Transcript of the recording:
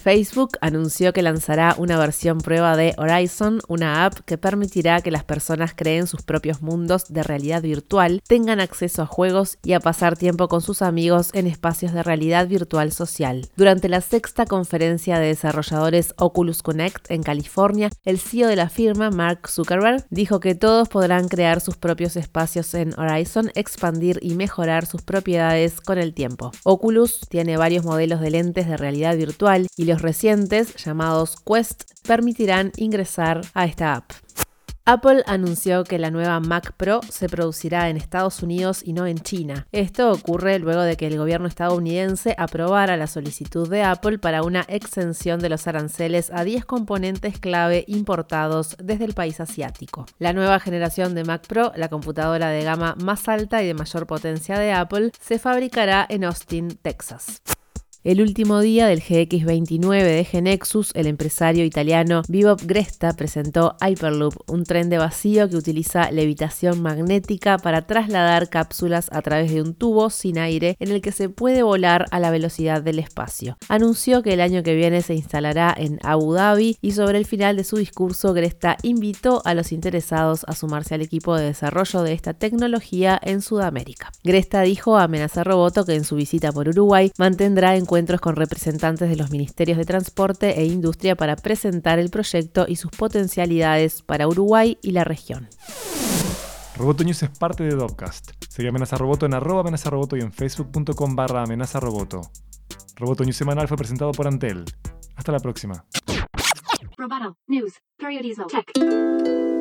Facebook anunció que lanzará una versión prueba de Horizon, una app que permitirá que las personas creen sus propios mundos de realidad virtual, tengan acceso a juegos y a pasar tiempo con sus amigos en espacios de realidad virtual social. Durante la sexta conferencia de desarrolladores Oculus Connect en California, el CEO de la firma, Mark Zuckerberg, dijo que todos podrán crear sus propios espacios en Horizon, expandir y mejorar sus propiedades con el tiempo. Oculus tiene varios modelos de lentes de realidad virtual y recientes, llamados Quest, permitirán ingresar a esta app. Apple anunció que la nueva Mac Pro se producirá en Estados Unidos y no en China. Esto ocurre luego de que el gobierno estadounidense aprobara la solicitud de Apple para una exención de los aranceles a 10 componentes clave importados desde el país asiático. La nueva generación de Mac Pro, la computadora de gama más alta y de mayor potencia de Apple, se fabricará en Austin, Texas. El último día del GX29 de Genexus, el empresario italiano Vivo Gresta presentó Hyperloop, un tren de vacío que utiliza levitación magnética para trasladar cápsulas a través de un tubo sin aire en el que se puede volar a la velocidad del espacio. Anunció que el año que viene se instalará en Abu Dhabi y sobre el final de su discurso Gresta invitó a los interesados a sumarse al equipo de desarrollo de esta tecnología en Sudamérica. Gresta dijo a Amenaza Roboto que en su visita por Uruguay mantendrá en encuentros con representantes de los ministerios de Transporte e Industria para presentar el proyecto y sus potencialidades para Uruguay y la región. Roboto News es parte de Dopcast. Sigue Amenaza Roboto en arroba amenaza roboto y en facebook.com barra amenaza roboto. Roboto News semanal fue presentado por Antel. Hasta la próxima. Roboto News, periodismo tech.